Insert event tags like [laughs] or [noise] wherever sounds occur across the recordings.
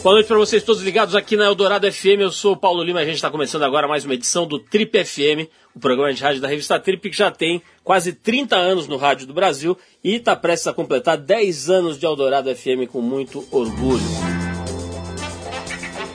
Boa noite para vocês todos ligados aqui na Eldorado FM. Eu sou o Paulo Lima. A gente está começando agora mais uma edição do Trip FM, o programa de rádio da revista Trip, que já tem quase 30 anos no rádio do Brasil e está prestes a completar 10 anos de Eldorado FM com muito orgulho.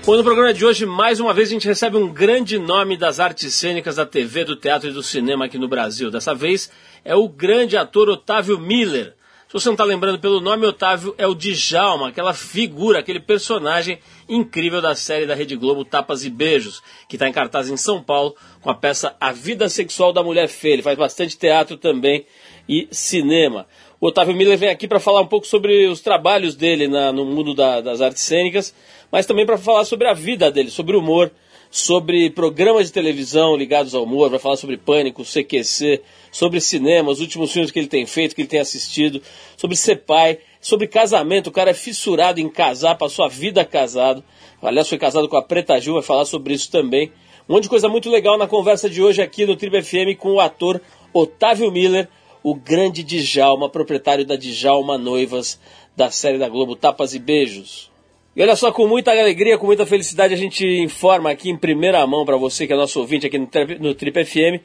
Bom, no programa de hoje, mais uma vez, a gente recebe um grande nome das artes cênicas da TV, do teatro e do cinema aqui no Brasil. Dessa vez é o grande ator Otávio Miller se você não está lembrando pelo nome, Otávio é o Djalma, aquela figura, aquele personagem incrível da série da Rede Globo Tapas e Beijos, que está em cartaz em São Paulo com a peça A Vida Sexual da Mulher Feia. Ele faz bastante teatro também e cinema. O Otávio Miller vem aqui para falar um pouco sobre os trabalhos dele na, no mundo da, das artes cênicas, mas também para falar sobre a vida dele, sobre o humor, sobre programas de televisão ligados ao humor, vai falar sobre Pânico, CQC, sobre cinema, os últimos filmes que ele tem feito, que ele tem assistido, sobre ser pai, sobre casamento. O cara é fissurado em casar, passou a vida casado. Aliás, foi casado com a Preta Gil, vai falar sobre isso também. Um monte de coisa muito legal na conversa de hoje aqui no Tribo FM com o ator Otávio Miller, o grande Djalma, proprietário da Djalma Noivas, da série da Globo Tapas e Beijos. E olha só, com muita alegria, com muita felicidade, a gente informa aqui em primeira mão para você que é nosso ouvinte aqui no, no Trip FM,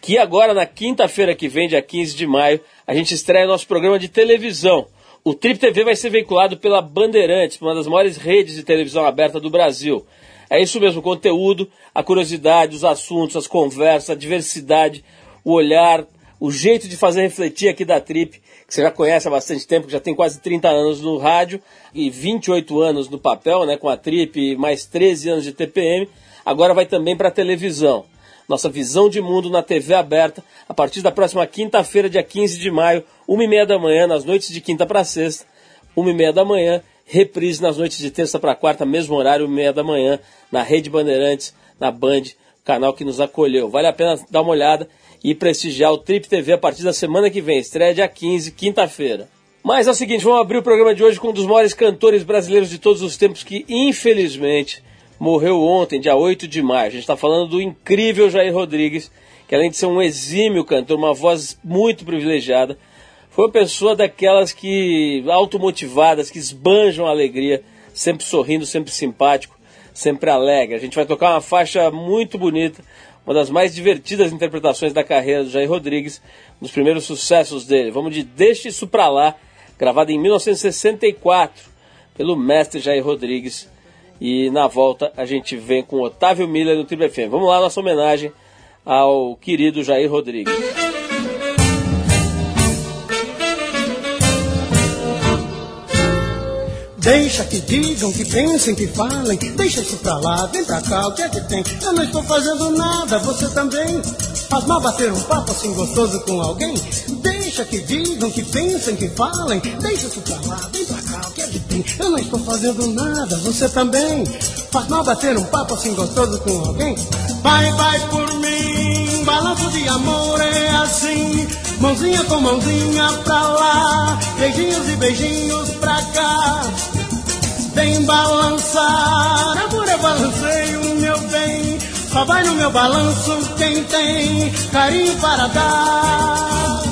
que agora na quinta-feira que vem, dia 15 de maio, a gente estreia nosso programa de televisão. O Trip TV vai ser veiculado pela Bandeirantes, uma das maiores redes de televisão aberta do Brasil. É isso mesmo, o conteúdo, a curiosidade, os assuntos, as conversas, a diversidade, o olhar, o jeito de fazer refletir aqui da Trip, que você já conhece há bastante tempo, que já tem quase 30 anos no rádio e 28 anos no papel, né, com a Trip, mais 13 anos de TPM, agora vai também para a televisão. Nossa visão de mundo na TV aberta, a partir da próxima quinta-feira, dia 15 de maio, 1h30 da manhã, nas noites de quinta para sexta, 1h30 da manhã, reprise nas noites de terça para quarta, mesmo horário, 1h30 da manhã, na Rede Bandeirantes, na Band, canal que nos acolheu. Vale a pena dar uma olhada e prestigiar o Trip TV a partir da semana que vem. Estreia dia 15, quinta-feira. Mas é o seguinte, vamos abrir o programa de hoje com um dos maiores cantores brasileiros de todos os tempos que, infelizmente, morreu ontem, dia 8 de maio. A gente está falando do incrível Jair Rodrigues, que além de ser um exímio cantor, uma voz muito privilegiada, foi uma pessoa daquelas que automotivadas, que esbanjam a alegria, sempre sorrindo, sempre simpático, sempre alegre. A gente vai tocar uma faixa muito bonita uma das mais divertidas interpretações da carreira do Jair Rodrigues, um dos primeiros sucessos dele. Vamos de Deixe Isso Pra Lá, gravada em 1964 pelo mestre Jair Rodrigues. E na volta a gente vem com Otávio Miller no Triple FM. Vamos lá, nossa homenagem ao querido Jair Rodrigues. Deixa que digam, que pensem, que falem. Deixa isso pra lá, vem pra cá, o que é que tem? Eu não estou fazendo nada, você também. Faz mal bater um papo assim gostoso com alguém? Deixa que digam, que pensem, que falem. Deixa isso pra lá, vem pra cá, o que é que tem? Eu não estou fazendo nada, você também. Faz mal bater um papo assim gostoso com alguém? Vai, vai por balanço de amor é assim. Mãozinha com mãozinha pra lá, beijinhos e beijinhos pra cá. Vem balançar, amor eu balancei o meu bem. Só vai no meu balanço quem tem carinho para dar.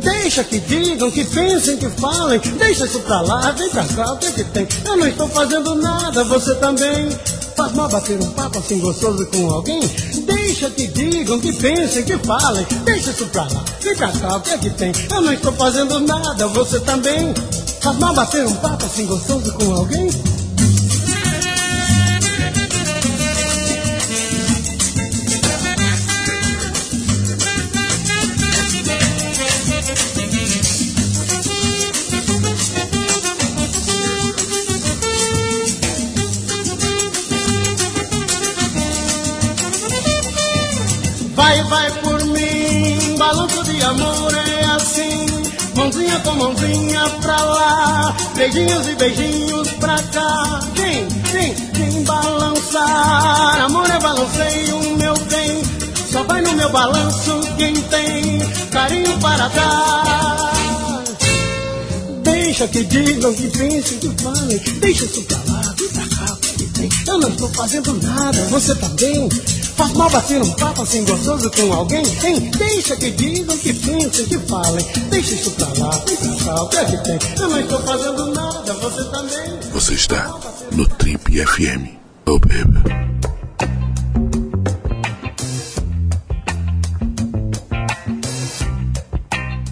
Deixa que digam, que pensem, que falem. Deixa isso pra lá, vem pra cá, o que, é que tem? Eu não estou fazendo nada, você também. Faz mal bater um papo assim gostoso com alguém? Deixa que digam, que pensem, que falem. Deixa isso pra lá, pra cá, o que é que tem? Eu não estou fazendo nada, você também. Faz mal bater um papo assim gostoso com alguém? Amor é assim. Mãozinha com mãozinha pra lá, beijinhos e beijinhos pra cá. Vem, vem, vem balançar. Amor é balanceio, meu bem. Só vai no meu balanço quem tem carinho para dar. Deixa que digam, que pensem, que falem. Deixa isso pra lá, vem pra cá, que tem. Eu não estou fazendo nada, você também. Faz mal bater um papo assim gostoso com alguém? Hein? Deixa que digam, que pensem, que falem. Deixa isso pra lá, vem pra cá, o que é que tem? Eu não estou fazendo nada, você você também. Você está no Trip FM. Oh, baby.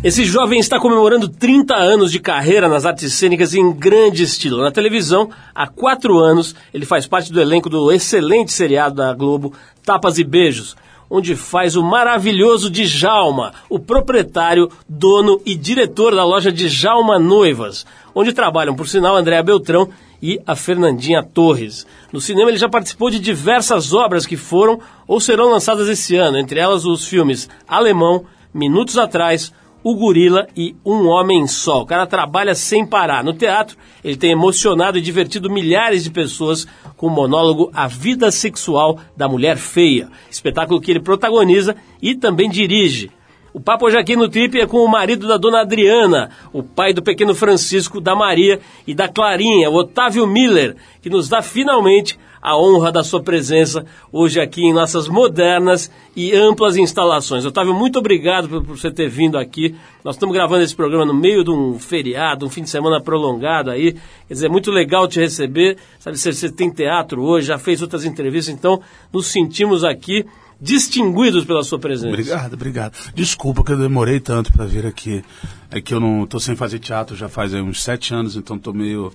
Esse jovem está comemorando 30 anos de carreira nas artes cênicas em grande estilo. Na televisão, há quatro anos, ele faz parte do elenco do excelente seriado da Globo Tapas e Beijos, onde faz o maravilhoso Djalma, o proprietário, dono e diretor da loja Djalma Noivas, onde trabalham, por sinal, Andréa Beltrão e a Fernandinha Torres. No cinema, ele já participou de diversas obras que foram ou serão lançadas esse ano, entre elas os filmes Alemão, Minutos Atrás, o Gorila e Um Homem Só. O cara trabalha sem parar. No teatro, ele tem emocionado e divertido milhares de pessoas com o monólogo A Vida Sexual da Mulher Feia, espetáculo que ele protagoniza e também dirige. O papo hoje aqui no Trip é com o marido da dona Adriana, o pai do pequeno Francisco, da Maria e da Clarinha, o Otávio Miller, que nos dá finalmente a honra da sua presença hoje aqui em nossas modernas e amplas instalações. Otávio, muito obrigado por, por você ter vindo aqui. Nós estamos gravando esse programa no meio de um feriado, um fim de semana prolongado aí. Quer dizer, é muito legal te receber. Sabe, você, você tem teatro hoje, já fez outras entrevistas, então nos sentimos aqui distinguidos pela sua presença. Obrigado, obrigado. Desculpa que eu demorei tanto para vir aqui. É que eu não estou sem fazer teatro já faz uns sete anos, então estou meio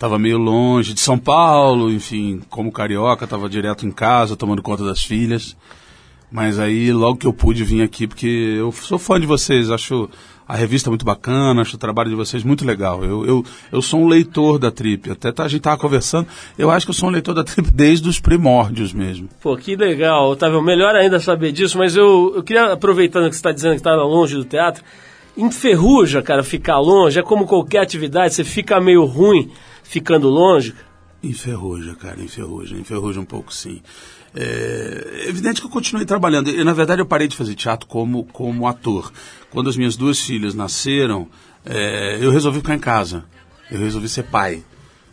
Tava meio longe de São Paulo, enfim, como carioca, tava direto em casa, tomando conta das filhas. Mas aí, logo que eu pude vir aqui, porque eu sou fã de vocês, acho a revista muito bacana, acho o trabalho de vocês muito legal. Eu, eu, eu sou um leitor da Trip, até tá, a gente tava conversando, eu acho que eu sou um leitor da Trip [laughs] desde os primórdios mesmo. Pô, que legal, Otávio, melhor ainda saber disso, mas eu, eu queria, aproveitando que você está dizendo que estava longe do teatro, enferruja, cara, ficar longe, é como qualquer atividade, você fica meio ruim ficando longe? Enferruja, cara, enferruja, enferruja um pouco sim. É evidente que eu continuei trabalhando. E, na verdade, eu parei de fazer teatro como, como ator. Quando as minhas duas filhas nasceram, é, eu resolvi ficar em casa. Eu resolvi ser pai.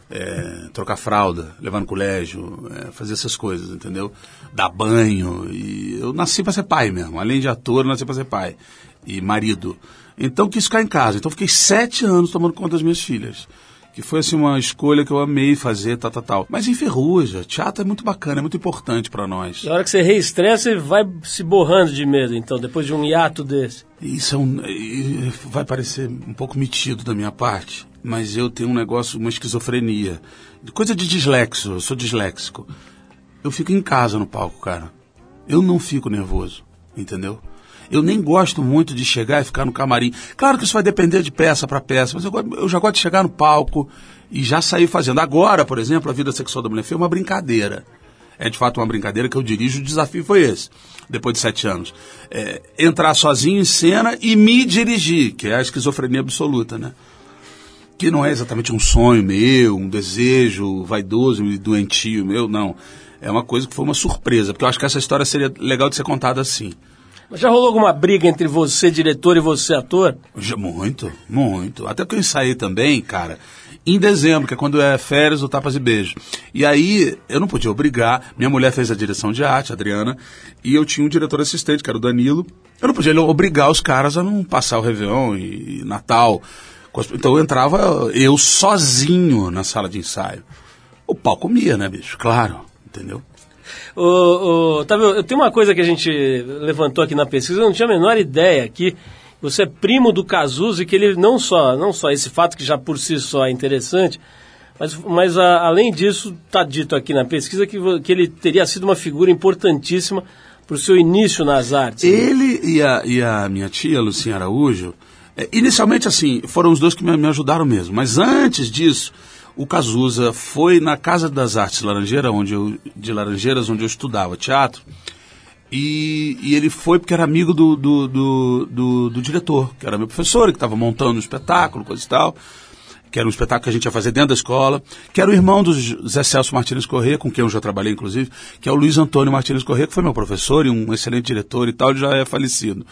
É, trocar fralda, levar no colégio, é, fazer essas coisas, entendeu? Dar banho. E eu nasci para ser pai mesmo. Além de ator, eu nasci para ser pai e marido. Então quis ficar em casa. Então fiquei sete anos tomando conta das minhas filhas que foi assim uma escolha que eu amei fazer, tal, tal, tal. Mas enferruja, teatro é muito bacana, é muito importante para nós. Na hora que você reestreia, você vai se borrando de medo, então, depois de um hiato desse. Isso é um, vai parecer um pouco metido da minha parte, mas eu tenho um negócio, uma esquizofrenia. Coisa de dislexo, eu sou disléxico. Eu fico em casa no palco, cara. Eu não fico nervoso, entendeu? Eu nem gosto muito de chegar e ficar no camarim. Claro que isso vai depender de peça para peça, mas eu, eu, já gosto de chegar no palco e já sair fazendo. Agora, por exemplo, a vida sexual da mulher feia é uma brincadeira. É de fato uma brincadeira que eu dirijo, o desafio foi esse, depois de sete anos. É, entrar sozinho em cena e me dirigir, que é a esquizofrenia absoluta, né? Que não é exatamente um sonho meu, um desejo vaidoso e doentio meu, não. É uma coisa que foi uma surpresa, porque eu acho que essa história seria legal de ser contada assim. Já rolou alguma briga entre você, diretor, e você, ator? Muito, muito. Até que eu ensaiei também, cara, em dezembro, que é quando é férias do Tapas e Beijo. E aí, eu não podia obrigar, minha mulher fez a direção de arte, a Adriana, e eu tinha um diretor assistente, que era o Danilo. Eu não podia obrigar os caras a não passar o Réveillon e Natal. Então eu entrava eu sozinho na sala de ensaio. O pau comia, né, bicho? Claro, entendeu? Ô, ô, tá vendo? Tem uma coisa que a gente levantou aqui na pesquisa, eu não tinha a menor ideia que você é primo do Cazuza e que ele não só, não só esse fato que já por si só é interessante, mas, mas a, além disso, está dito aqui na pesquisa que, que ele teria sido uma figura importantíssima para o seu início nas artes. Né? Ele e, a, e a minha tia, Lucinha Araújo, é, inicialmente assim, foram os dois que me, me ajudaram mesmo, mas antes disso o Cazuza foi na Casa das Artes Laranjeira, onde eu, de Laranjeiras, onde eu estudava teatro, e, e ele foi porque era amigo do, do, do, do, do diretor, que era meu professor, que estava montando um espetáculo, coisa e tal, que era um espetáculo que a gente ia fazer dentro da escola, que era o irmão do Zé Celso Martins Corrêa, com quem eu já trabalhei, inclusive, que é o Luiz Antônio Martins Corrêa, que foi meu professor e um excelente diretor e tal, ele já é falecido.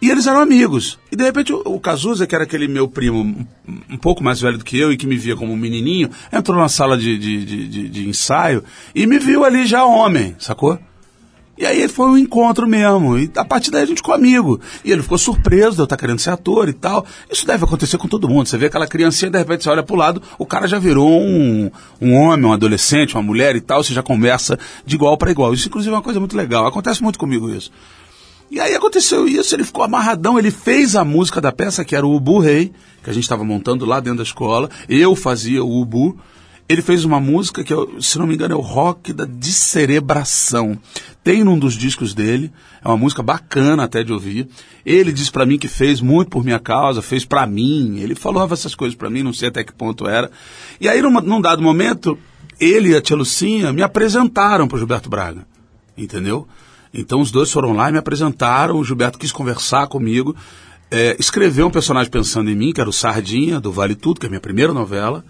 E eles eram amigos. E de repente o, o Cazuza, que era aquele meu primo um, pouco mais velho do que eu e que me via como um menininho, entrou na sala de, de, de, de, ensaio e me viu ali já homem, sacou? E aí foi um encontro mesmo. E a partir daí a gente ficou amigo. E ele ficou surpreso de eu estar querendo ser ator e tal. Isso deve acontecer com todo mundo. Você vê aquela criancinha, de repente você olha pro lado, o cara já virou um, um homem, um adolescente, uma mulher e tal. Você já conversa de igual para igual. Isso, inclusive, é uma coisa muito legal. Acontece muito comigo isso. E aí aconteceu isso, ele ficou amarradão, ele fez a música da peça, que era o Ubu Rei, que a gente estava montando lá dentro da escola. Eu fazia o Ubu. Ele fez uma música que, se não me engano, é o rock da descerebração. Tem num dos discos dele, é uma música bacana até de ouvir. Ele disse para mim que fez muito por minha causa, fez para mim. Ele falava essas coisas para mim, não sei até que ponto era. E aí, num, num dado momento, ele e a tia Lucinha me apresentaram para Gilberto Braga, entendeu? Então os dois foram lá e me apresentaram. O Gilberto quis conversar comigo, é, escreveu um personagem pensando em mim, que era o Sardinha, do Vale Tudo, que é a minha primeira novela.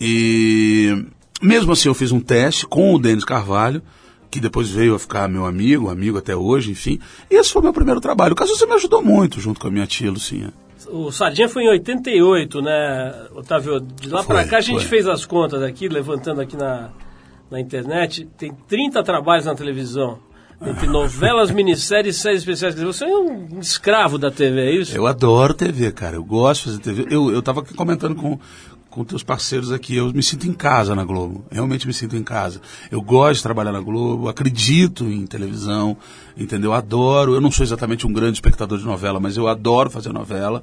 E mesmo assim eu fiz um teste com o Denis Carvalho, que depois veio a ficar meu amigo, amigo até hoje, enfim. E esse foi meu primeiro trabalho. O caso você me ajudou muito junto com a minha tia Lucinha. O Sardinha foi em 88, né, Otávio? De lá para cá a gente foi. fez as contas aqui, levantando aqui na, na internet. Tem 30 trabalhos na televisão. Entre novelas, minisséries séries especiais. Você é um escravo da TV, é isso? Eu adoro TV, cara. Eu gosto de fazer TV. Eu, eu tava aqui comentando com, com teus parceiros aqui. Eu me sinto em casa na Globo. Realmente me sinto em casa. Eu gosto de trabalhar na Globo, acredito em televisão, entendeu? Adoro. Eu não sou exatamente um grande espectador de novela, mas eu adoro fazer novela.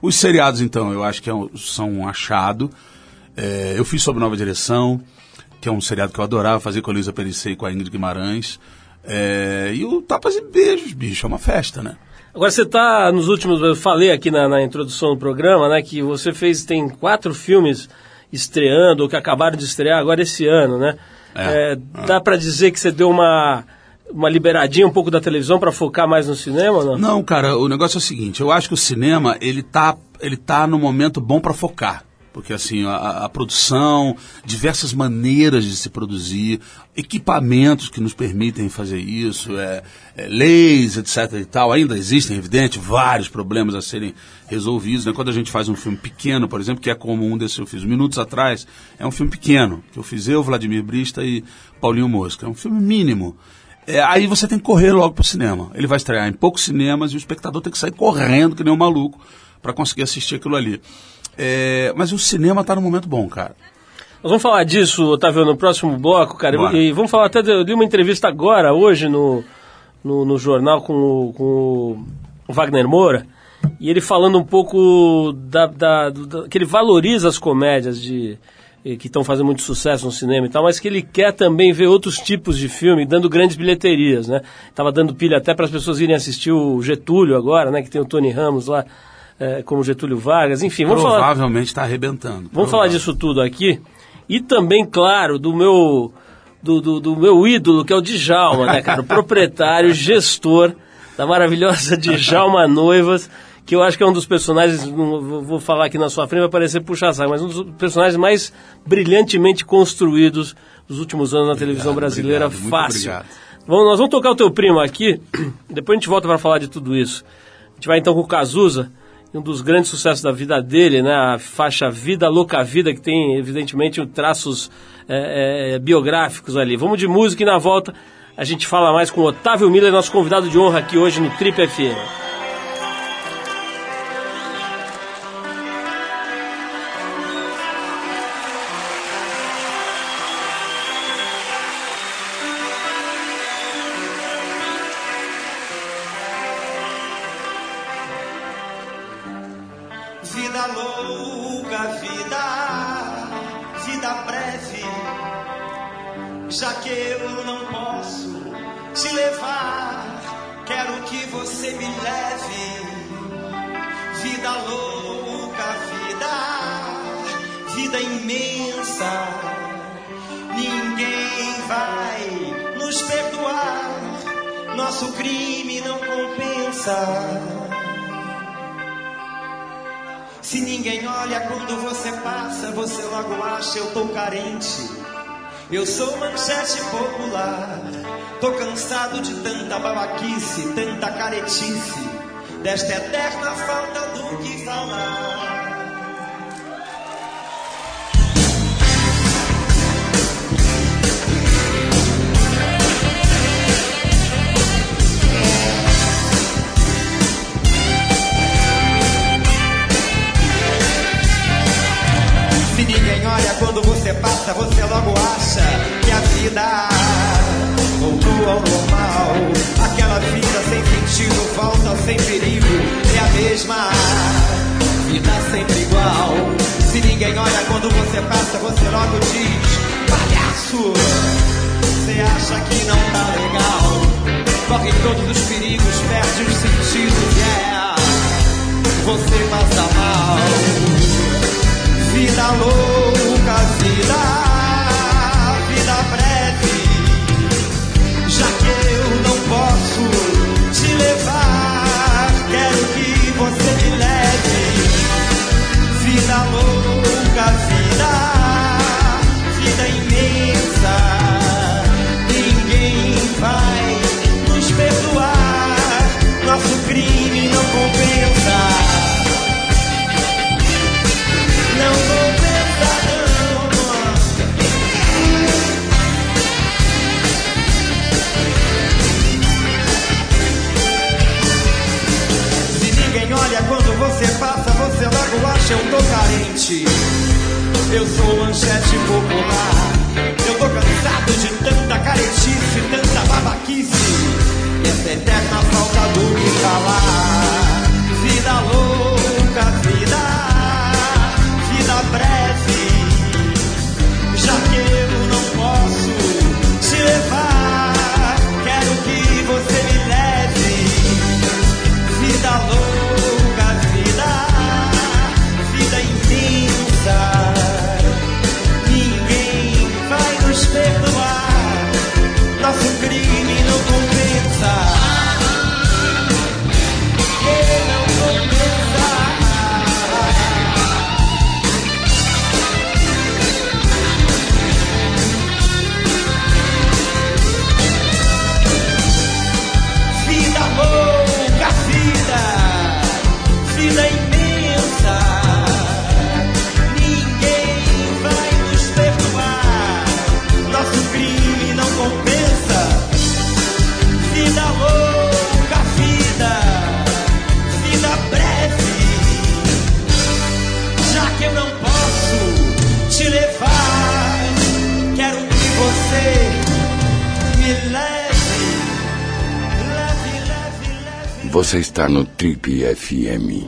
Os seriados, então, eu acho que é um, são um achado. É, eu fiz Sob Nova Direção, que é um seriado que eu adorava fazer com a Luísa Perissei e com a Ingrid Guimarães. É, e o Tapas e Beijos, bicho, é uma festa, né? Agora você está nos últimos, eu falei aqui na, na, introdução do programa, né, que você fez tem quatro filmes estreando ou que acabaram de estrear agora esse ano, né? É, é, dá para dizer que você deu uma uma liberadinha um pouco da televisão para focar mais no cinema, não? Não, cara, o negócio é o seguinte, eu acho que o cinema ele tá ele tá no momento bom para focar porque assim a, a, produção, diversas maneiras de se produzir, equipamentos que nos permitem fazer isso, é, é, leis, etc. e tal, ainda existem, evidente, vários problemas a serem resolvidos. Né? Quando a gente faz um filme pequeno, por exemplo, que é como um desses eu fiz minutos atrás, é um filme pequeno que eu fiz eu, Vladimir Brista e Paulinho Mosca, é um filme mínimo. É, aí você tem que correr logo para o cinema. Ele vai estrear em poucos cinemas e o espectador tem que sair correndo que nem um maluco para conseguir assistir aquilo ali. É, mas o cinema está num momento bom, cara. Nós vamos falar disso, Otávio, no próximo bloco, cara. Bora. E vamos falar até de, de, uma entrevista agora, hoje, no, no, no jornal com o, com o Wagner Moura. E ele falando um pouco da, da, da que ele valoriza as comédias de que estão fazendo muito sucesso no cinema e tal, mas que ele quer também ver outros tipos de filme dando grandes bilheterias, né? Tava dando pilha até para as pessoas irem assistir o Getúlio agora, né? Que tem o Tony Ramos lá é, como Getúlio Vargas, enfim. Vamos Provavelmente está arrebentando. Vamos falar disso tudo aqui. E também, claro, do meu, do, do, do meu ídolo, que é o Djalma, né, cara? O proprietário, [laughs] gestor da maravilhosa Djalma Noivas, que eu acho que é um dos personagens, vou falar aqui na sua frente, vai parecer puxar saco, mas um dos personagens mais brilhantemente construídos dos últimos anos na obrigado, televisão brasileira, obrigado, fácil. Vamos, nós vamos tocar o teu primo aqui, [clears throat] depois a gente volta para falar de tudo isso. A gente vai então com o Cazuza, um dos grandes sucessos da vida dele, né? A faixa Vida Louca Vida, que tem, evidentemente, traços é, é, biográficos ali. Vamos de música e na volta a gente fala mais com Otávio Miller, nosso convidado de honra aqui hoje no Trip FM. cansado de tanta babaquice, tanta caretice, desta eterna falta do que falar. Se ninguém olha quando você passa, você logo acha que a vida você logo diz: palhaço, você acha que não tá legal? Corre todos os perigos, perde os sentidos, yeah. Você passa mal. Vida louca, vida eu tô carente. Eu sou manchete popular. Eu tô cansado de tanta caretice, tanta babaquice. E essa eterna falta do que falar. Vida louca, está no Trip FM.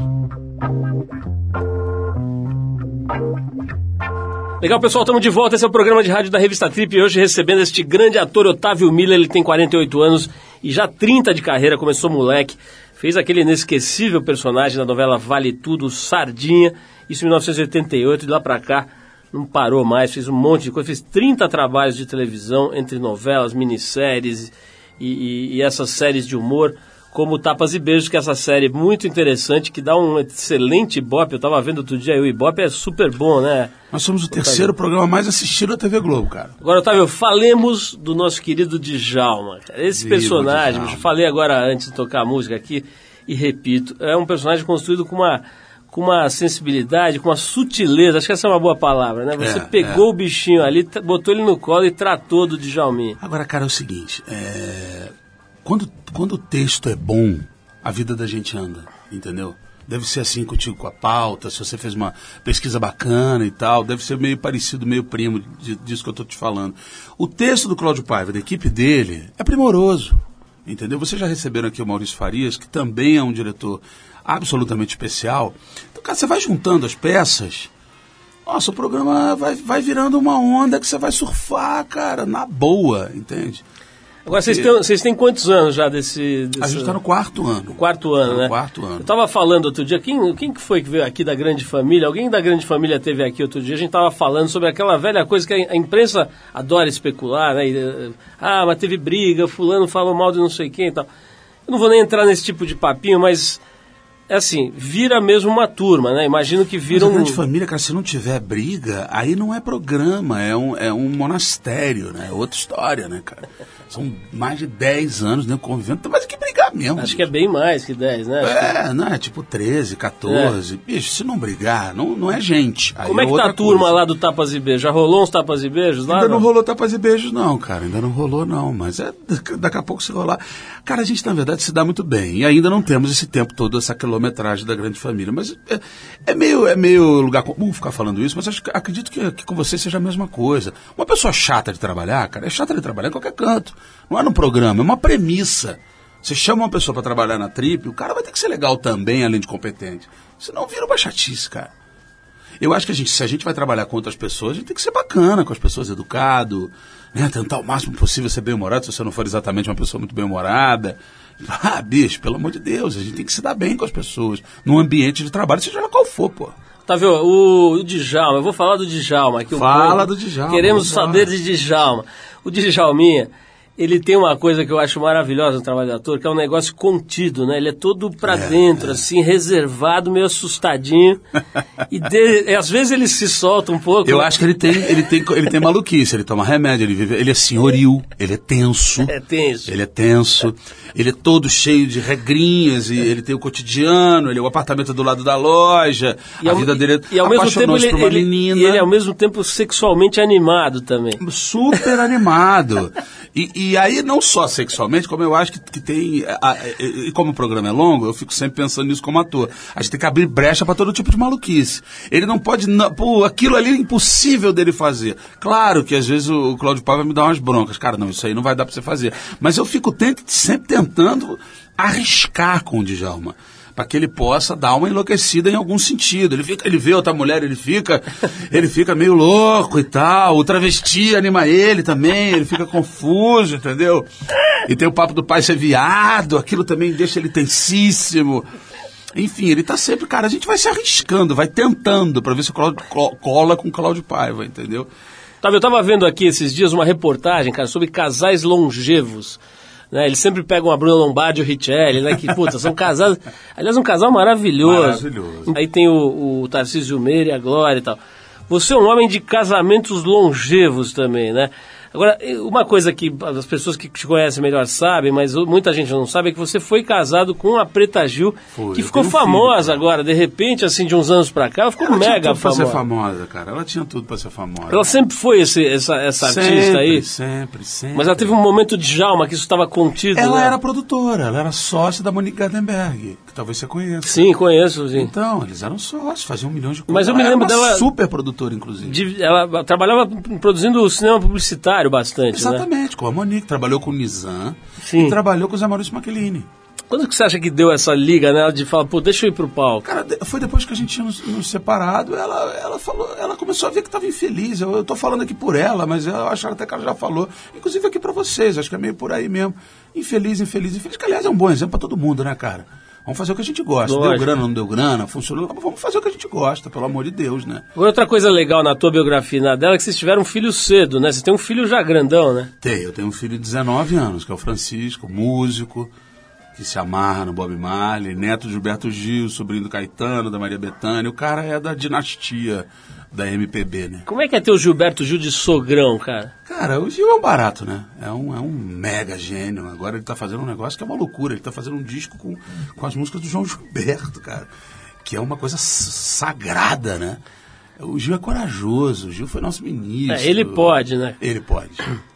Legal, pessoal, estamos de volta. Esse é o programa de rádio da revista Trip. Hoje recebendo este grande ator Otávio Miller. Ele tem 48 anos e já 30 de carreira. Começou moleque. Fez aquele inesquecível personagem da novela Vale Tudo, Sardinha. Isso em 1988. De lá pra cá, não parou mais. Fez um monte de coisa. Fez 30 trabalhos de televisão, entre novelas, minisséries e, e- e essas séries de humor. Como Tapas e Beijos, que é essa série muito interessante, que dá um excelente ibope. Eu tava vendo outro dia aí, o ibope é super bom, né? Nós somos o terceiro programa mais assistido da TV Globo, cara. Agora, Otávio, falemos do nosso querido Djalma. cara. Esse personagem, eu falei agora antes de tocar a música aqui, e repito, é um personagem construído com uma, com uma sensibilidade, com uma sutileza, acho que essa é uma boa palavra, né? Você É, pegou é. o bichinho ali, botou ele no colo e tratou do Djalminha. Agora, cara, é o seguinte, é, quando, quando o texto é bom, a vida da gente anda, entendeu? Deve ser assim contigo com a pauta, se você fez uma pesquisa bacana e tal, deve ser meio parecido, meio primo de- disso que eu tô te falando. O texto do Cláudio Paiva, da equipe dele, é primoroso, entendeu? Vocês já receberam aqui o Maurício Farias, que também é um diretor absolutamente especial. Então, cara, você vai juntando as peças, nossa, o programa vai, vai virando uma onda que você vai surfar, cara, na boa, entende? Agora, vocês têm, vocês têm quantos anos já desse... A desse- gente está no quarto ano. Quarto ano, Tá né? quarto ano. Eu tava falando outro dia, quem, quem que foi que veio aqui da Grande Família? Alguém da Grande Família teve aqui outro dia, a gente tava falando sobre aquela velha coisa que a, a imprensa adora especular, né? E, eh, ah, mas teve briga, fulano falou mal de não sei quem e tal. Eu não vou nem entrar nesse tipo de papinho, mas é assim, vira mesmo uma turma, né? Imagino que Mas vira a um... grande família, cara, se não tiver briga, aí não é programa, é um, é um monastério, né? É outra história, né, cara? São mais de 10 anos né, convivendo. Mas que brigar mesmo. Acho que é bem mais que 10, né? É, não, é tipo 13, 14. Bicho, se não brigar, não, não é gente. Aí Como é que tá a turma coisa. lá do Tapas e Beijos? Já rolou uns Tapas e Beijos lá? Ainda não rolou tapas e beijos, não, cara. Ainda não rolou, não. Mas é daqui- a pouco se rolar. Cara, a gente, na verdade, se dá muito bem. E ainda não temos esse tempo todo, essa quilometragem da grande família. Mas é, é meio, é meio lugar comum ficar falando isso, mas acho que- acredito que, que com você seja a mesma coisa. Uma pessoa chata de trabalhar, cara, é chata de trabalhar em qualquer canto. Não é no programa, é uma premissa. Você chama uma pessoa para trabalhar na trip, o cara vai ter que ser legal também, além de competente. Senão vira uma chatice, cara. Eu acho que a gente, se a gente vai trabalhar com outras pessoas, a gente tem que ser bacana com as pessoas, educado, né? Tentar o máximo possível ser bem-humorado, se você não for exatamente uma pessoa muito bem-humorada. [laughs] Ah, bicho, pelo amor de Deus, a gente tem que se dar bem com as pessoas, num ambiente de trabalho, seja lá qual for, pô. Tá vendo? O, o Djalma, eu vou falar do Djalma aqui. Fala do Djalma, Queremos saber de Djalma. O Djalminha, ele tem uma coisa que eu acho maravilhosa no trabalho do ator, que é um negócio contido, né? Ele é todo pra dentro, assim, reservado, meio assustadinho. e de- às vezes ele se solta um pouco. Eu né? acho que ele tem, ele tem, ele tem maluquice, ele toma remédio, ele vive, ele é senhoril, ele é tenso. É tenso. Ele é tenso, ele é todo cheio de regrinhas, e ele tem o cotidiano, ele é o apartamento do lado da loja, E a ao, vida dele é e ao mesmo tempo ele, ele- menina. e ele é ao mesmo tempo sexualmente animado também. super animado. E, e aí, não só sexualmente, como eu acho que, que tem. a- a- E, e como o programa é longo, eu fico sempre pensando nisso como ator. A gente tem que abrir brecha para todo tipo de maluquice. Ele não pode. Pô, aquilo ali é impossível dele fazer. Claro que às vezes o, Cláudio Paiva me dá umas broncas. Cara, não, isso aí não vai dar para você fazer. Mas eu fico sempre tentando arriscar com o Djalma para que ele possa dar uma enlouquecida em algum sentido. Ele fica, ele vê outra mulher, ele fica, ele fica meio louco e tal. O travesti anima ele também, ele fica confuso, entendeu? E tem o papo do pai ser viado, aquilo também deixa ele tensíssimo. Enfim, ele tá sempre, cara, a gente vai se arriscando, vai tentando para ver se Cláudio co- cola com o Cláudio Paiva, entendeu? Tá, eu tava vendo aqui esses dias uma reportagem, cara, sobre casais longevos. Né? Eles sempre pegam a Bruna Lombardi e o Richelli, né? Que, puta, são casados... Aliás, um casal maravilhoso. Maravilhoso. Aí tem o, o Tarcísio Meira e a Glória e tal. Você é um homem de casamentos longevos também, né? Agora, uma coisa que as pessoas que te conhecem melhor sabem, mas muita gente não sabe, é que você foi casado com a Preta Gil, Foi, que ficou filho, famosa cara. agora, de repente, assim, de uns anos pra cá, ela ficou Ela tinha mega tudo pra famosa. ser famosa, cara. Ela tinha tudo pra ser famosa. Ela sempre foi esse, essa, essa artista sempre, aí. Sempre, sempre. Mas ela teve um momento de Jalma que isso estava contido. Ela né? era produtora, ela era sócia da Monique Gardenberg, que talvez você conheça. Sim, conheço, sim. Então, eles eram sócios, faziam um milhão de coisas. Mas eu me lembro dela- super produtora, inclusive. De- ela trabalhava produzindo cinema publicitário bastante, né? Exatamente, com a Monique. Trabalhou com o Nizam Sim. e trabalhou com o Zé Maurício Machelini. Quando que você acha que deu essa liga, né? De falar, pô, deixa eu ir pro palco. Cara, foi depois que a gente tinha nos, nos separado, ela, ela falou, ela começou a ver que estava infeliz. Eu, eu tô falando aqui por ela, mas eu acho até que ela já falou. Inclusive aqui para vocês, acho que é meio por aí mesmo. Infeliz, infeliz, infeliz, que aliás é um bom exemplo para todo mundo, né, cara? Vamos fazer o que a gente gosta. Deu Lógico. grana, não deu grana, funcionou. Vamos fazer o que a gente gosta, pelo amor de Deus, né? Agora, outra coisa legal na tua biografia na dela é que vocês tiveram um filho cedo, né? Você tem um filho já grandão, né? Tem, eu tenho um filho de 19 anos, que é o Francisco, músico, que se amarra no Bob Marley, neto de Gilberto Gil, sobrinho do Caetano, da Maria Bethânia. O cara é da dinastia da MPB, né? Como é que é ter o Gilberto Gil de sogrão, cara? Cara, o Gil é um barato, né? É um, é um mega gênio. Agora ele tá fazendo um negócio que é uma loucura. Ele tá fazendo um disco com, com as músicas do João Gilberto, cara. Que é uma coisa sagrada, né? O Gil é corajoso, o Gil foi nosso ministro. É, ele pode, né? Ele pode,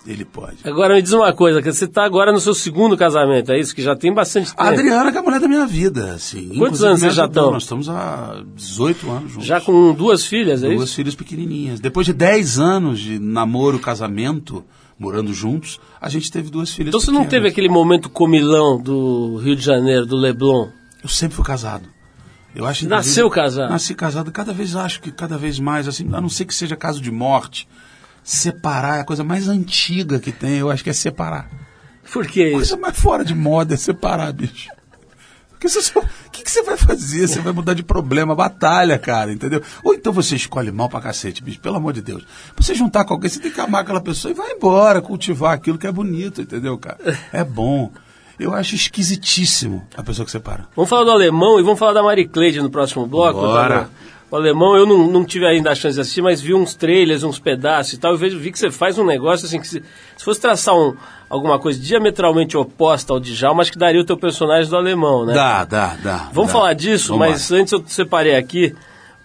ele pode. Agora me diz uma coisa, que você tá agora no seu segundo casamento, é isso? Que já tem bastante tempo. A Adriana que é a mulher da minha vida, assim. Quantos Inclusive, anos vocês já estão? Nós estamos há 18 anos juntos. Já com duas filhas, é Duas isso? filhas pequenininhas. Depois de 10 anos de namoro, casamento, morando juntos, a gente teve duas filhas Então você não pequenas. teve aquele momento comilão do Rio de Janeiro, do Leblon? Eu sempre fui casado. Eu acho Nasceu casado? Nasci casado. Cada vez acho que cada vez mais, assim, a não ser que seja caso de morte, separar é a coisa mais antiga que tem. Eu acho que é separar. Por que isso? coisa mais fora de moda é separar, bicho. Porque você só- o que, que você vai fazer? Você vai mudar de problema, batalha, cara, entendeu? Ou então você escolhe mal pra cacete, bicho, pelo amor de Deus. Pra você juntar com alguém, você tem que amar aquela pessoa e vai embora, cultivar aquilo que é bonito, entendeu, cara? É bom. Eu acho esquisitíssimo a pessoa que separa. Vamos falar do alemão e vamos falar da Marie Cleide no próximo bloco. Bora. O alemão, eu não, não tive ainda a chance de assistir, mas vi uns trailers, uns pedaços e tal. Eu vejo, vi que você faz um negócio assim, que se, se fosse traçar um, alguma coisa diametralmente oposta ao Djalma, acho que daria o teu personagem do alemão, né? Dá, dá, dá. Vamos dá. falar disso, Vamos mas lá. antes eu separei aqui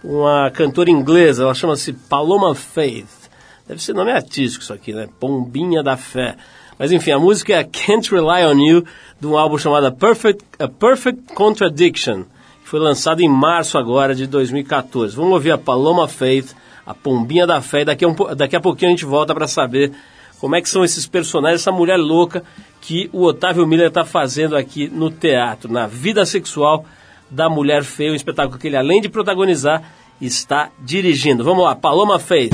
uma cantora inglesa, ela chama-se Paloma Faith. Deve ser nome artístico isso aqui, né? Pombinha da Fé. Mas enfim, a música é Can't Rely on You, de um álbum chamado A Perfect, A Perfect Contradiction, que foi lançado em março agora de 2014. Vamos ouvir a Paloma Faith, a Pombinha da Fé, e daqui a, um daqui a pouquinho a gente volta para saber como é que são esses personagens, essa mulher louca que o Otávio Miller está fazendo aqui no teatro, na vida sexual da mulher feia, um espetáculo que ele, além de protagonizar, está dirigindo. Vamos lá, Paloma Faith.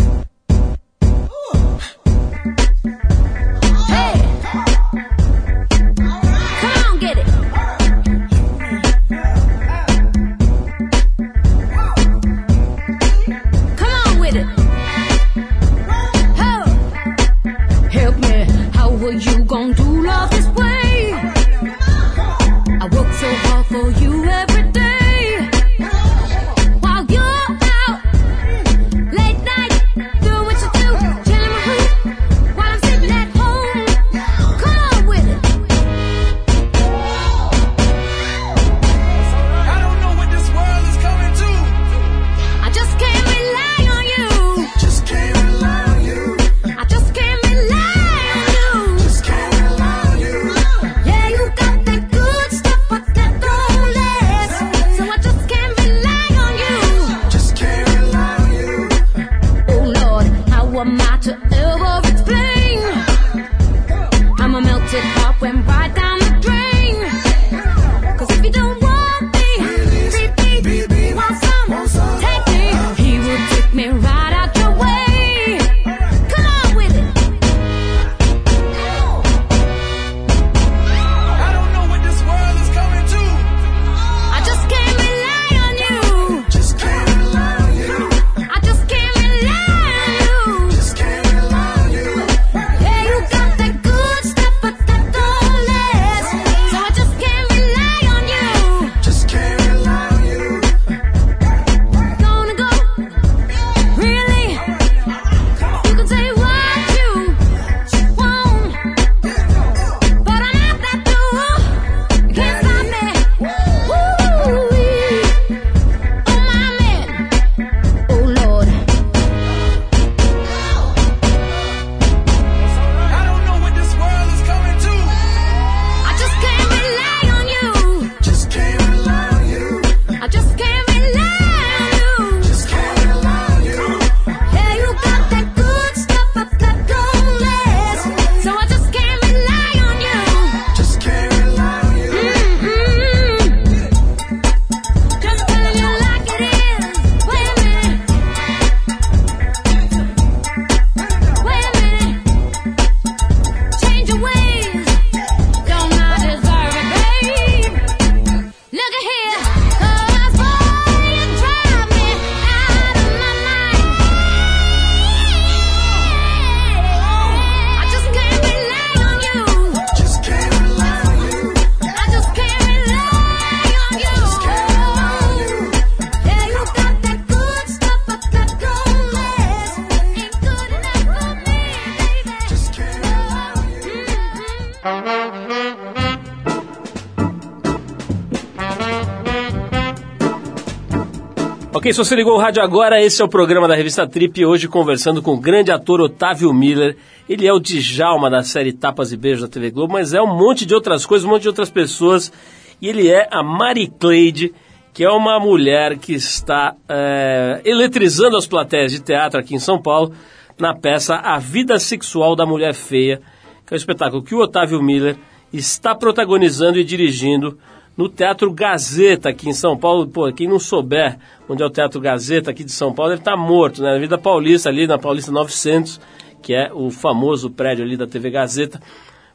Ok, se você ligou o rádio agora, esse é o programa da revista Trip, hoje conversando com o grande ator Otávio Miller. Ele é o Djalma da série Tapas e Beijos da TV Globo, mas é um monte de outras coisas, um monte de outras pessoas. E ele é a Mari Cleide, que é uma mulher que está é, eletrizando as plateias de teatro aqui em São Paulo, na peça A Vida Sexual da Mulher Feia, que é um espetáculo que o Otávio Miller está protagonizando e dirigindo no Teatro Gazeta aqui em São Paulo. Pô, quem não souber onde é o Teatro Gazeta aqui de São Paulo, ele está morto, né? Na Vida Paulista, ali na Paulista 900, que é o famoso prédio ali da TV Gazeta.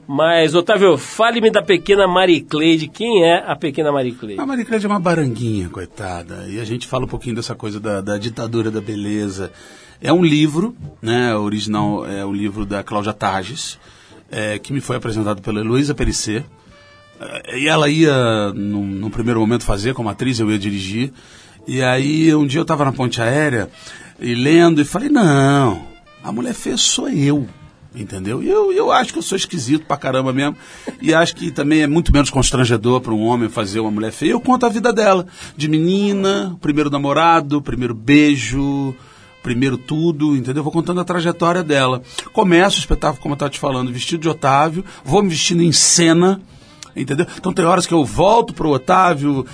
Mas, Otávio, fale-me da pequena Marie Cleide. Quem é a pequena Marie Cleide? A Mariclédia é uma baranguinha, coitada. E a gente fala um pouquinho dessa coisa da, da ditadura da beleza. É um livro, né? O original é o livro da Cláudia Tages, é, que me foi apresentado pela Heloísa Perissé. E ela ia, num, num primeiro momento, fazer como atriz, eu ia dirigir. E aí, um dia eu estava na ponte aérea e lendo e falei: não, a mulher feia sou eu. entendeu? E eu, eu acho que eu sou esquisito pra caramba mesmo. E acho que também é muito menos constrangedor para um homem fazer uma mulher feia. Eu conto a vida dela, de menina, primeiro namorado, primeiro beijo, primeiro tudo, entendeu? Vou contando a trajetória dela. Começo o espetáculo, como eu estava te falando, vestido de Otávio, vou me vestindo em cena, entendeu? Então tem horas que eu volto pro Otávio,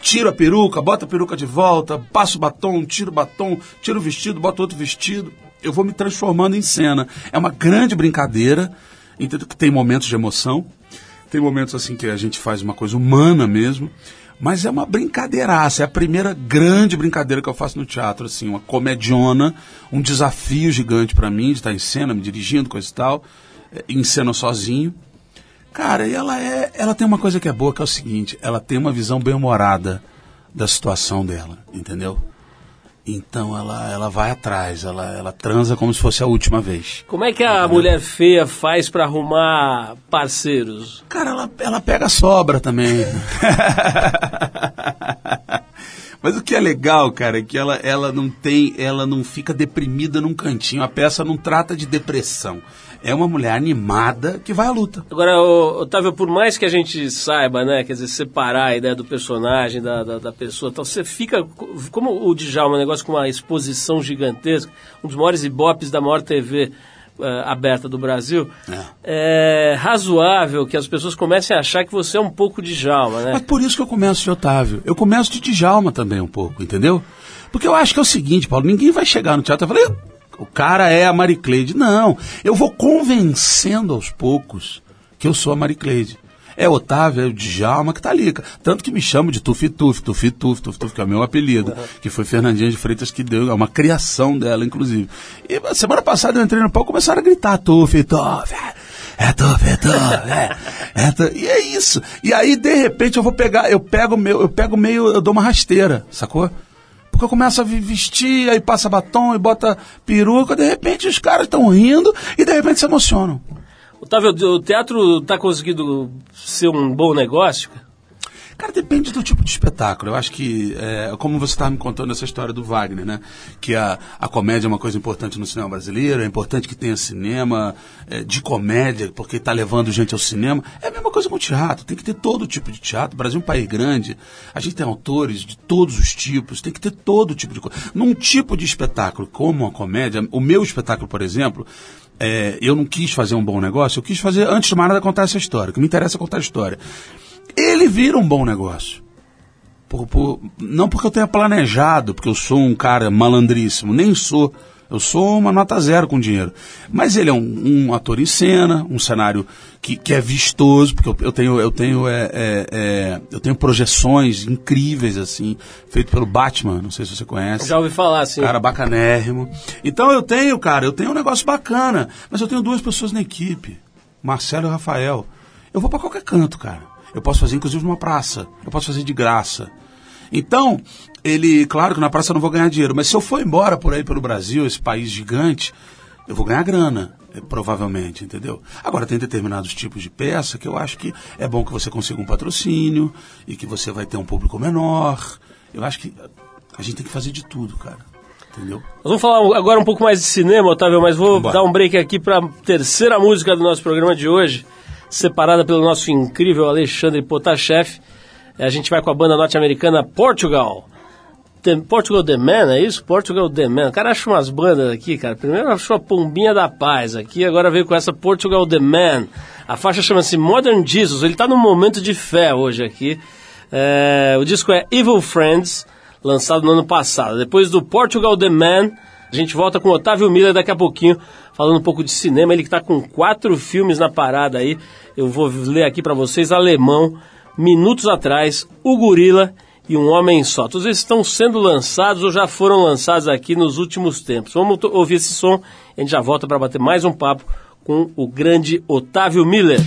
tiro a peruca, boto a peruca de volta, passo batom, tiro batom, tiro o vestido, boto outro vestido. Eu vou me transformando em cena. É uma grande brincadeira, entendeu? Que tem momentos de emoção, tem momentos assim que a gente faz uma coisa humana mesmo, mas é uma brincadeiraça. É a primeira grande brincadeira que eu faço no teatro, assim, uma comediona, um desafio gigante para mim de estar em cena, me dirigindo, coisa e tal, é, em cena sozinho. Cara, e ela é, ela tem uma coisa que é boa, que é o seguinte, ela tem uma visão bem humorada da situação dela, entendeu? Então ela, ela vai atrás, ela, ela transa como se fosse a última vez. Como é que a mulher feia faz pra arrumar parceiros? Cara, ela, ela pega sobra também. [laughs] Mas o que é legal, cara, é que ela, ela não tem, ela não fica deprimida num cantinho. A peça não trata de depressão. É uma mulher animada que vai à luta. Agora, Otávio, por mais que a gente saiba, né, quer dizer, separar a ideia do personagem, da, da, da pessoa, então você fica, como o Djalma, um negócio com uma exposição gigantesca, um dos maiores ibopes da maior TV eh, aberta do Brasil, é. razoável que as pessoas comecem a achar que você é um pouco Djalma, né? Mas por isso que eu começo de Otávio. Eu começo de Djalma também um pouco, entendeu? Porque eu acho que é o seguinte, Paulo, ninguém vai chegar no teatro e falar, o cara é a Maricleide. Não, eu vou convencendo aos poucos que eu sou a Maricleide. É Otávio, é o Djalma que tá ali. Tanto que me chamo de Tufi Tufi, Tufi Tufi, Tufi Tufi, que é o meu apelido. Que foi Fernandinha de Freitas que deu, é uma criação dela, inclusive. E semana passada eu entrei no palco e começaram a gritar Tufi Tufi. É Tufi Tufi, é, é tu- E é isso. E aí, de repente, eu vou pegar, eu pego meu, eu pego meio, eu dou uma rasteira, sacou? Porque eu começo a vestir, aí passa batom e bota peruca, de repente os caras estão rindo e de repente se emocionam. Otávio, o teatro está conseguindo ser um bom negócio? Cara, depende do tipo de espetáculo. Eu acho que, é, como você estava me contando essa história do Wagner, né? Que a, a comédia é uma coisa importante no cinema brasileiro, é importante que tenha cinema é, de comédia, porque está levando gente ao cinema. É a mesma coisa com o teatro, tem que ter todo tipo de teatro. O Brasil é um país grande, a gente tem autores de todos os tipos, tem que ter todo tipo de coisa. Num tipo de espetáculo, como a comédia, o meu espetáculo, por exemplo, é, eu não quis fazer um bom negócio, eu quis fazer, antes de mais nada, contar essa história. Que me interessa contar a história. Ele vira um bom negócio. Por- por- não porque eu tenha planejado, porque eu sou um cara malandríssimo, nem sou. Eu sou uma nota zero com dinheiro. Mas ele é um, um ator em cena, um cenário que, que é vistoso, porque eu, eu tenho, eu, tenho, é, é, é, eu tenho projeções incríveis, assim, feito pelo Batman, não sei se você conhece. Já ouvi falar, assim. Cara bacanérrimo. Então eu tenho, cara, eu tenho um negócio bacana, mas eu tenho duas pessoas na equipe, Marcelo e Rafael. Eu vou pra qualquer canto, cara. Eu posso fazer, inclusive, numa praça. Eu posso fazer de graça. Então, ele, claro que na praça eu não vou ganhar dinheiro, mas se eu for embora por aí pelo Brasil, esse país gigante, eu vou ganhar grana, eh, provavelmente, entendeu? Agora, tem determinados tipos de peça que eu acho que é bom que você consiga um patrocínio e que você vai ter um público menor. Eu acho que a gente tem que fazer de tudo, cara. Entendeu? Nós vamos falar agora um pouco mais de cinema, Otávio, mas vou Vambora. dar um break aqui para a terceira música do nosso programa de hoje, separada pelo nosso incrível Alexandre Potashev. Eh, A gente vai com a banda norte-americana Portugal. The- Portugal The Man, é isso? Portugal The Man. O cara acha umas bandas aqui, cara. Primeiro achou a Pombinha da Paz aqui, agora veio com essa Portugal The Man. A faixa chama-se Modern Jesus. Ele tá num momento de fé hoje aqui. É, o disco é Evil Friends, lançado no ano passado. Depois do Portugal The Man, a gente volta com Otávio Miller daqui a pouquinho, falando um pouco de cinema. Ele que tá com quatro filmes na parada aí. Eu vou ler aqui pra vocês, alemão, minutos atrás, O Gorila e Um Homem Só. Todos eles estão sendo lançados ou já foram lançados aqui nos últimos tempos. Vamos ouvir esse som, a gente já volta para bater mais um papo com o grande Otávio Miller.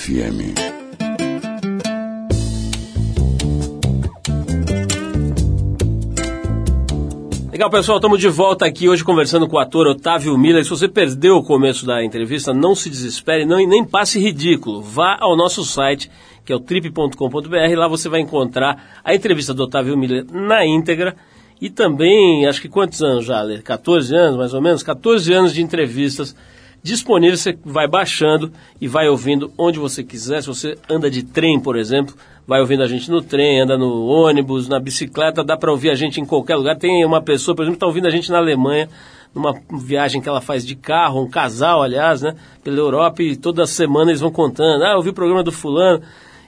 FM. Legal, pessoal, estamos de volta aqui hoje conversando com o ator Otávio Miller. Se você perdeu o começo da entrevista, não se desespere, não, e nem passe ridículo. Vá ao nosso site, que é o trip.com.br, lá você vai encontrar a entrevista do Otávio Miller na íntegra e também, acho que quantos anos já, Lê? 14 anos, mais ou menos? 14 anos de entrevistas disponíveis, você vai baixando e vai ouvindo onde você quiser. Se você anda de trem, por exemplo, vai ouvindo a gente no trem, anda no ônibus, na bicicleta, dá para ouvir a gente em qualquer lugar. Tem uma pessoa, por exemplo, que está ouvindo a gente na Alemanha, numa viagem que ela faz de carro, um casal, aliás, né, pela Europa, e toda semana eles vão contando, ah, eu vi o programa do fulano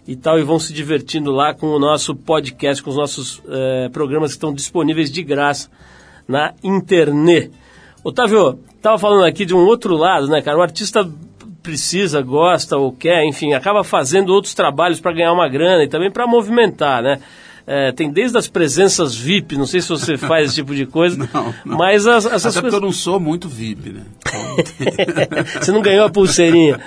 e tal, e vão se divertindo lá com o nosso podcast, com os nossos eh, programas que estão disponíveis de graça na internet. Otávio, estava falando aqui de um outro lado, né, cara? O artista precisa, gosta ou quer, enfim, acaba fazendo outros trabalhos para ganhar uma grana e também para movimentar, né? É, tem desde as presenças VIP, não sei se você faz esse tipo de coisa, [laughs] Não, não. mas as, essas Até porque coisas. eu não sou muito VIP, né? [laughs] Você não ganhou a pulseirinha.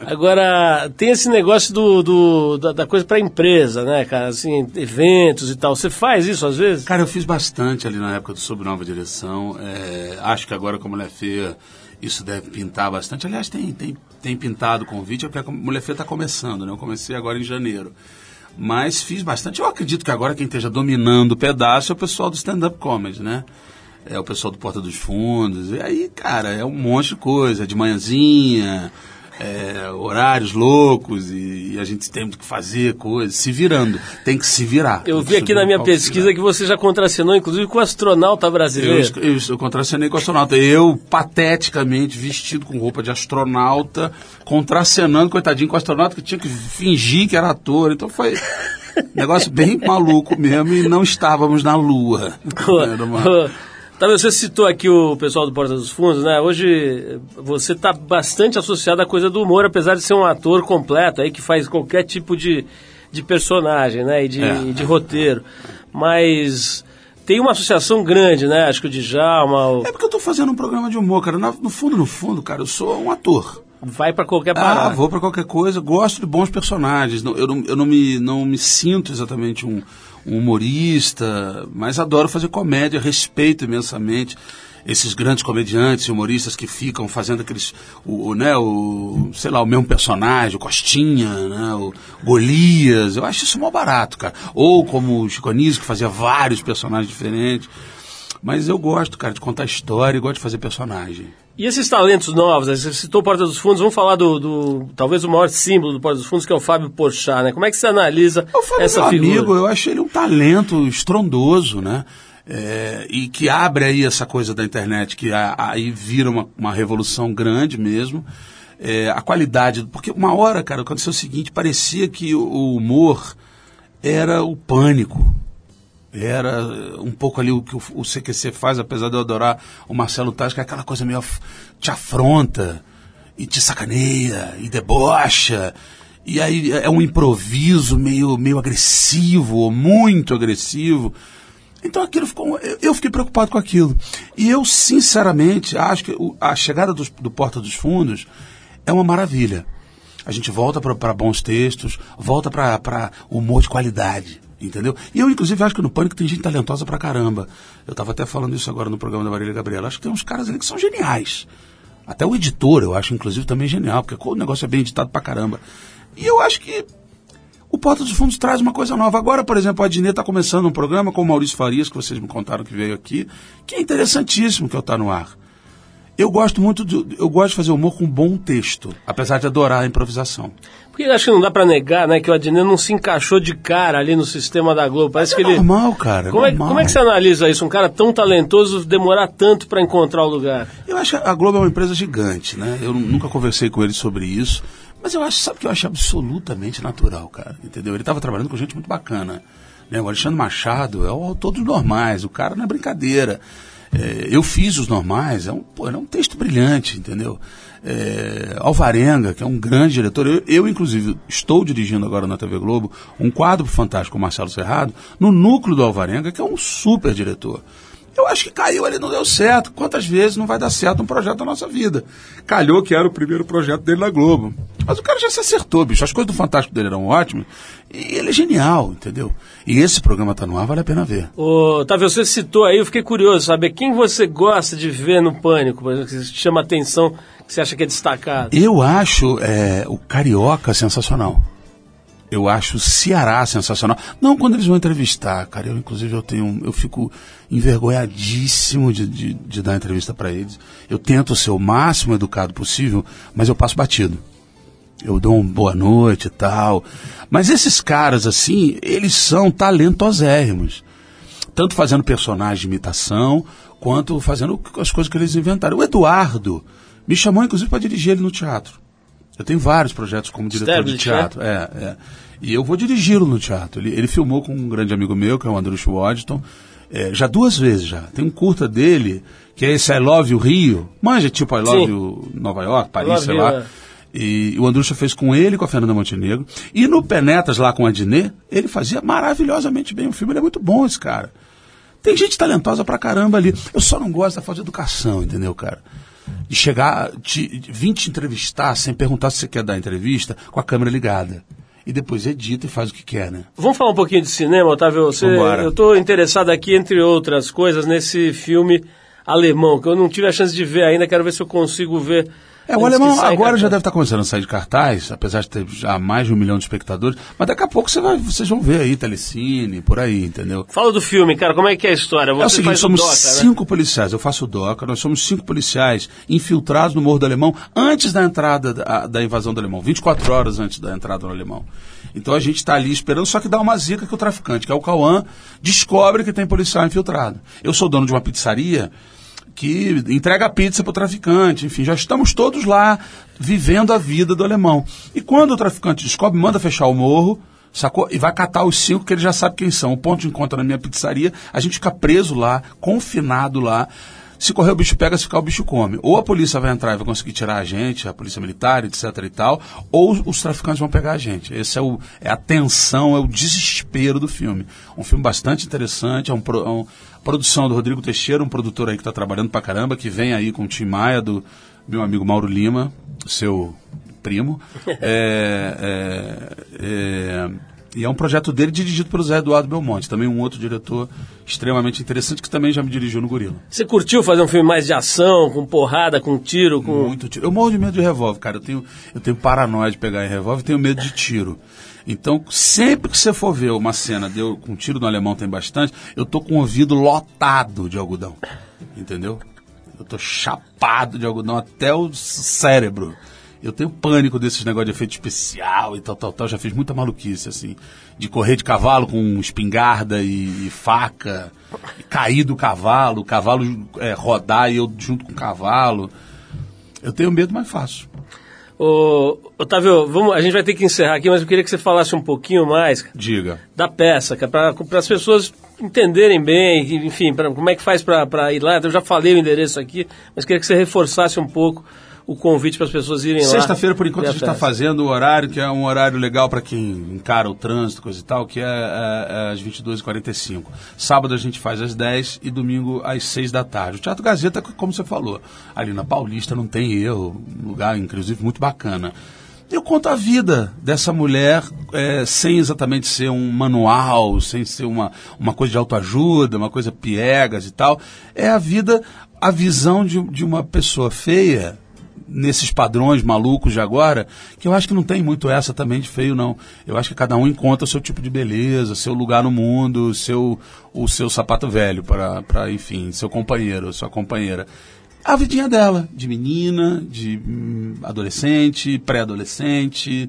Agora, tem esse negócio do, do- da, da coisa para empresa, né, cara? Assim, eventos e tal. Você faz isso às vezes? Cara, eu fiz bastante ali na época do Sob Nova Direção. É, acho que agora com a Mulher Feia isso deve pintar bastante. Aliás, tem, tem, tem pintado convite, é porque a Mulher Feia está começando, né? Eu comecei agora em janeiro. Mas fiz bastante. Eu acredito que agora quem esteja dominando o pedaço é o pessoal do stand-up comedy, né? É o pessoal do Porta dos Fundos. E aí, cara, é um monte de coisa. De manhãzinha, é, horários loucos e, e a gente tem que fazer coisas, se virando. Tem que se virar. Eu vi aqui na minha pesquisa que você já contracenou, inclusive, com o astronauta Eu, brasileiro. es- eu, eu contracenei com o astronauta. Eu, pateticamente, vestido com roupa de astronauta, contracenando, coitadinho, com o astronauta que tinha que fingir que era ator. Então foi [laughs] negócio bem maluco mesmo e não estávamos na Lua. Era uma- Tá, você citou aqui o pessoal do Porta dos Fundos, né? Hoje você está bastante associado à coisa do humor, apesar de ser um ator completo aí que faz qualquer tipo de, de personagem, né? E de, É. e de roteiro. Mas tem uma associação grande, né? Acho que o Djalma o- É porque eu tô fazendo um programa de humor, cara. No fundo, no fundo, cara, eu sou um ator. vai para qualquer Ah, parada. vou pra qualquer coisa. Gosto de bons personagens. Eu não, eu não, me, não me sinto exatamente um, um humorista, mas adoro fazer comédia, respeito imensamente esses grandes comediantes e humoristas que ficam fazendo aqueles, o, o, né, o, sei lá, o mesmo personagem, o Costinha, né, o Golias. Eu acho isso mó barato, cara. Ou como o Chico Anísio, que fazia vários personagens diferentes. Mas eu gosto, cara, de contar história e gosto de fazer personagem. E esses talentos novos, né? você citou o Porta dos Fundos, vamos falar do, do- talvez o maior símbolo do Porta dos Fundos, que é o Fábio Porchat, né? Como é que você analisa Eu falo essa meu figura? amigo, eu acho ele um talento estrondoso, né? É, e que abre aí essa coisa da internet, que aí vira uma, uma revolução grande mesmo. É, a qualidade, porque uma hora, cara, aconteceu o seguinte, parecia que o, o humor era o pânico. Era um pouco ali o que o, CQC faz, apesar de eu adorar o Marcelo Taz, que é aquela coisa meio te afronta. e te sacaneia, e debocha. E aí é um improviso meio, meio agressivo, muito agressivo. Então aquilo ficou. eu- fiquei preocupado com aquilo. E eu, sinceramente, acho que a chegada dos- do Porta dos Fundos é uma maravilha. A gente volta para bons textos, volta para humor de qualidade. Entendeu? E eu, inclusive, acho que no Pânico tem gente talentosa pra caramba. Eu estava até falando isso agora no programa da Marília Gabriela. Acho que tem uns caras ali que são geniais. Até o editor, eu acho, inclusive, também genial, porque o negócio é bem editado pra caramba. E eu acho que o Porta dos Fundos traz uma coisa nova. Agora, por exemplo, a Adnet está começando um programa com o Maurício Farias, que vocês me contaram que veio aqui, que é interessantíssimo que eu tá no ar. Eu gosto muito de, eu gosto de fazer humor com bom texto, apesar de adorar a improvisação. Porque acho que não dá pra negar, né, que o Adnet não se encaixou de cara ali no sistema da Globo. Parece que ele. normal, cara. Como é, normal. como é que você analisa isso? Um cara tão talentoso demorar tanto pra encontrar o lugar? Eu acho que a Globo é uma empresa gigante, né? Eu nu- nunca conversei com ele sobre isso, mas eu acho, sabe que eu acho absolutamente natural, cara, entendeu? Ele estava trabalhando com gente muito bacana, né? O Alexandre Machado é o autor dos normais, o cara não é brincadeira. É, eu fiz os normais, é um, pô, é um texto brilhante, entendeu? É, Alvarenga, que é um grande diretor, eu, eu, inclusive estou dirigindo agora na TV Globo um quadro fantástico com o Marcelo Serrado, no núcleo do Alvarenga, que é um super diretor. Eu acho que caiu ali, não deu certo. Quantas vezes não vai dar certo um projeto da nossa vida? Calhou que era o primeiro projeto dele na Globo. Mas o cara já se acertou, bicho. As coisas do Fantástico dele eram ótimas. E ele é genial, entendeu? E esse programa tá no ar, vale a pena ver. Ô, Otávio, você citou aí, eu fiquei curioso, saber quem você gosta de ver no Pânico, por exemplo, que chama atenção, que você acha que é destacado. Eu acho é, o Carioca sensacional. Eu acho o Ceará sensacional. Não quando eles vão entrevistar, cara. Eu, inclusive, eu tenho. Eu fico envergonhadíssimo de, de, de dar entrevista para eles. Eu tento ser o máximo educado possível, mas eu passo batido. Eu dou um boa noite e tal. Mas esses caras, assim, eles são talentosérrimos. Tanto fazendo personagem de imitação, quanto fazendo as coisas que eles inventaram. O Eduardo me chamou, inclusive, para dirigir ele no teatro. Eu tenho vários projetos como diretor de né? teatro. É, é. E eu vou dirigi-lo no teatro. Ele, ele filmou com um grande amigo meu, que é o Andrucho Waddington, é, já duas vezes já. Tem um curta dele, que é esse I Love You Rio. Manja, tipo I Love Sim. You Nova York, Paris, sei lá. é. E o Andrucha fez com ele e com a Fernanda Montenegro. E no Penetras, lá com a Dinê, ele fazia maravilhosamente bem o filme. Ele é muito bom, esse cara. Tem gente talentosa pra caramba ali. Eu só não gosto da falta de educação, entendeu, cara? De chegar, te, de vir te entrevistar sem perguntar se você quer dar entrevista, com a câmera ligada. E depois edita e faz o que quer, né? Vamos falar um pouquinho de cinema, Otávio? Você, Vambora. eu estou interessado aqui, entre outras coisas, nesse filme alemão, que eu não tive a chance de ver ainda, quero ver se eu consigo ver. É, o alemão agora já deve estar começando a sair de cartaz, apesar de ter já mais de um milhão de espectadores. Mas daqui a pouco você vai, vocês vão ver aí, telecine, por aí, entendeu? Fala do filme, cara, como é que é a história? Você é o seguinte, somos o Doca, né? cinco policiais, eu faço o DOCA, nós somos cinco policiais infiltrados no Morro do Alemão antes da entrada da, da invasão do Alemão, 24 horas antes da entrada no Alemão. Então a gente está ali esperando, só que dá uma zica que o traficante, que é o Cauã, descobre que tem policial infiltrado. Eu sou dono de uma pizzaria que entrega pizza para o traficante, enfim, já estamos todos lá vivendo a vida do alemão. E quando o traficante descobre, manda fechar o morro, sacou? E vai catar os cinco que ele já sabe quem são. O ponto de encontro na minha pizzaria, a gente fica preso lá, confinado lá. Se correr o bicho pega, se ficar o bicho come. Ou a polícia vai entrar e vai conseguir tirar a gente, a polícia militar, etc e tal, ou os traficantes vão pegar a gente. Esse é, o, é a tensão, é o desespero do filme. Um filme bastante interessante, é um, é um produção do Rodrigo Teixeira, um produtor aí que está trabalhando pra caramba, que vem aí com o Tim Maia, do meu amigo Mauro Lima, seu primo. [laughs] É, é, é, e é um projeto dele dirigido pelo Zé Eduardo Belmonte, também um outro diretor extremamente interessante que também já me dirigiu no Gorila. Você curtiu fazer um filme mais de ação, com porrada, com tiro, com. Muito tiro. Eu morro de medo de revólver, cara. Eu tenho, eu tenho paranoia de pegar em revólver e tenho medo de tiro. Então, sempre que você for ver uma cena de eu, com tiro no alemão tem bastante, eu tô com o ouvido lotado de algodão. Entendeu? Eu tô chapado de algodão até o cérebro. Eu tenho pânico desses negócios de efeito especial e tal, tal, tal. Já fiz muita maluquice, assim. De correr de cavalo com espingarda e, e faca. E cair do cavalo, o cavalo é, rodar e eu junto com o cavalo. Eu tenho medo, mas faço. Ô, Otávio, vamos, a gente vai ter que encerrar aqui, mas eu queria que você falasse um pouquinho mais Diga. da peça, para as pessoas entenderem bem, enfim, pra, como é que faz para ir lá. Eu já falei o endereço aqui, mas queria que você reforçasse um pouco o convite para as pessoas irem lá. Sexta-feira, por enquanto, a gente está festa. fazendo o horário, que é um horário legal para quem encara o trânsito, coisa e tal, que é, é, é às 22h45. Sábado a gente faz às 10 e domingo às 6 da tarde. O Teatro Gazeta, como você falou, ali na Paulista não tem erro, um lugar, inclusive, muito bacana. Eu conto a vida dessa mulher é, sem exatamente ser um manual, sem ser uma, uma coisa de autoajuda, uma coisa piegas e tal. É a vida, a visão de, de uma pessoa feia, nesses padrões malucos de agora, que eu acho que não tem muito essa também de feio, não. Eu acho que cada um encontra o seu tipo de beleza, seu lugar no mundo, seu, o seu sapato velho para, enfim, seu companheiro, sua companheira. A vidinha dela, de menina, de hum, adolescente, pré-adolescente.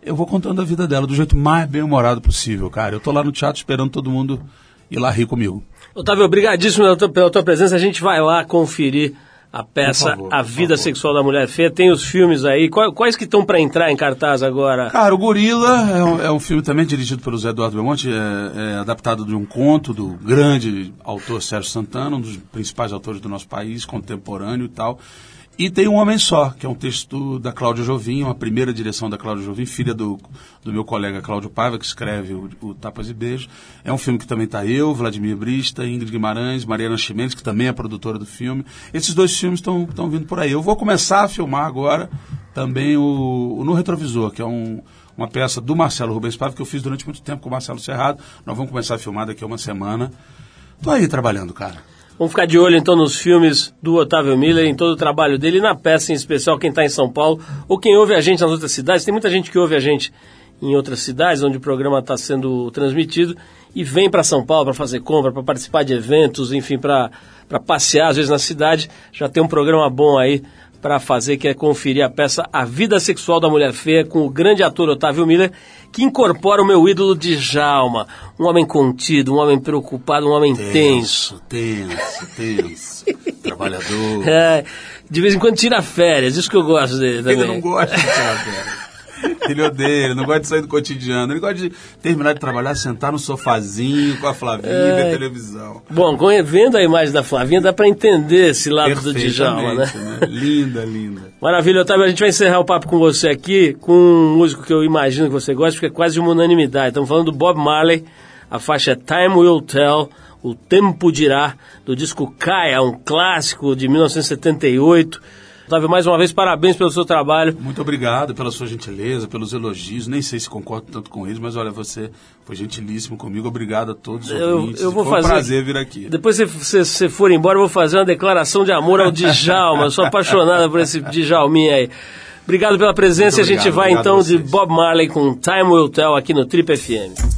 Eu vou contando a vida dela do jeito mais bem-humorado possível, cara. Eu tô lá no teatro esperando todo mundo ir lá rir comigo. Otávio, obrigadíssimo pela tua, pela tua presença. A gente vai lá conferir a peça favor, A Vida. Sexual da Mulher Feia. Tem os filmes aí. Quais, quais que estão para entrar em cartaz agora? Cara, o Gorila é um, é um filme também dirigido pelo Zé Eduardo Belmonte, é, é adaptado de um conto do grande autor Sérgio Santana, um dos principais autores do nosso país, contemporâneo e tal. E tem Um Homem Só, que é um texto da Cláudia Jovim, uma primeira direção da Cláudia Jovim, filha do, do meu colega Cláudio Paiva, que escreve o, o Tapas e Beijos. É um filme que também está eu, Vladimir Brista, Ingrid Guimarães, Mariana Chimenez, que também é produtora do filme. Esses dois filmes estão vindo por aí. Eu vou começar a filmar agora também o, o No Retrovisor, que é um, uma peça do Marcelo Rubens Paiva, que eu fiz durante muito tempo com o Marcelo Serrado. Nós vamos começar a filmar daqui a uma semana. Tô aí trabalhando, cara. Vamos ficar de olho então nos filmes do Otávio Miller, em todo o trabalho dele, na peça em especial, quem está em São Paulo, ou quem ouve a gente nas outras cidades. Tem muita gente que ouve a gente em outras cidades, onde o programa está sendo transmitido, e vem para São Paulo para fazer compra, para participar de eventos, enfim, para passear às vezes na cidade. Já tem um programa bom aí para fazer, que é conferir a peça A Vida Sexual da Mulher Feia, com o grande ator Otávio Miller, que incorpora o meu ídolo de Jalma, um homem contido, um homem preocupado, um homem tenso. tenso, tenso. [laughs] Trabalhador. É, de vez em quando tira férias, isso que eu gosto dele também. Ele não gosta de tirar férias. Ele odeia, ele não gosta de sair do cotidiano. Ele gosta de terminar de trabalhar, sentar no sofazinho com a Flavinha e ver televisão. Bom, vendo a imagem da Flavinha, dá para entender esse lado do Djalma, né? Né? Linda, linda. Maravilha, Otávio. A gente vai encerrar o papo com você aqui com um músico que eu imagino que você gosta, porque é quase uma unanimidade. Estamos falando do Bob Marley, a faixa é Time Will Tell, O Tempo Dirá, do disco Kaya, um clássico de 1978. Otávio, mais uma vez, parabéns pelo seu trabalho. Muito obrigado pela sua gentileza, pelos elogios. Nem sei se concordo tanto com eles, mas olha, você foi gentilíssimo comigo. Obrigado a todos os Eu, ouvintes. eu vou foi fazer. um prazer vir aqui. Depois que você, você for embora, eu vou fazer uma declaração de amor ao Djalma. Eu sou apaixonada por esse Djalminha aí. Obrigado pela presença. Muito a gente obrigado, vai obrigado então a de. Bob Marley com Time Will Tell aqui no Trip FM.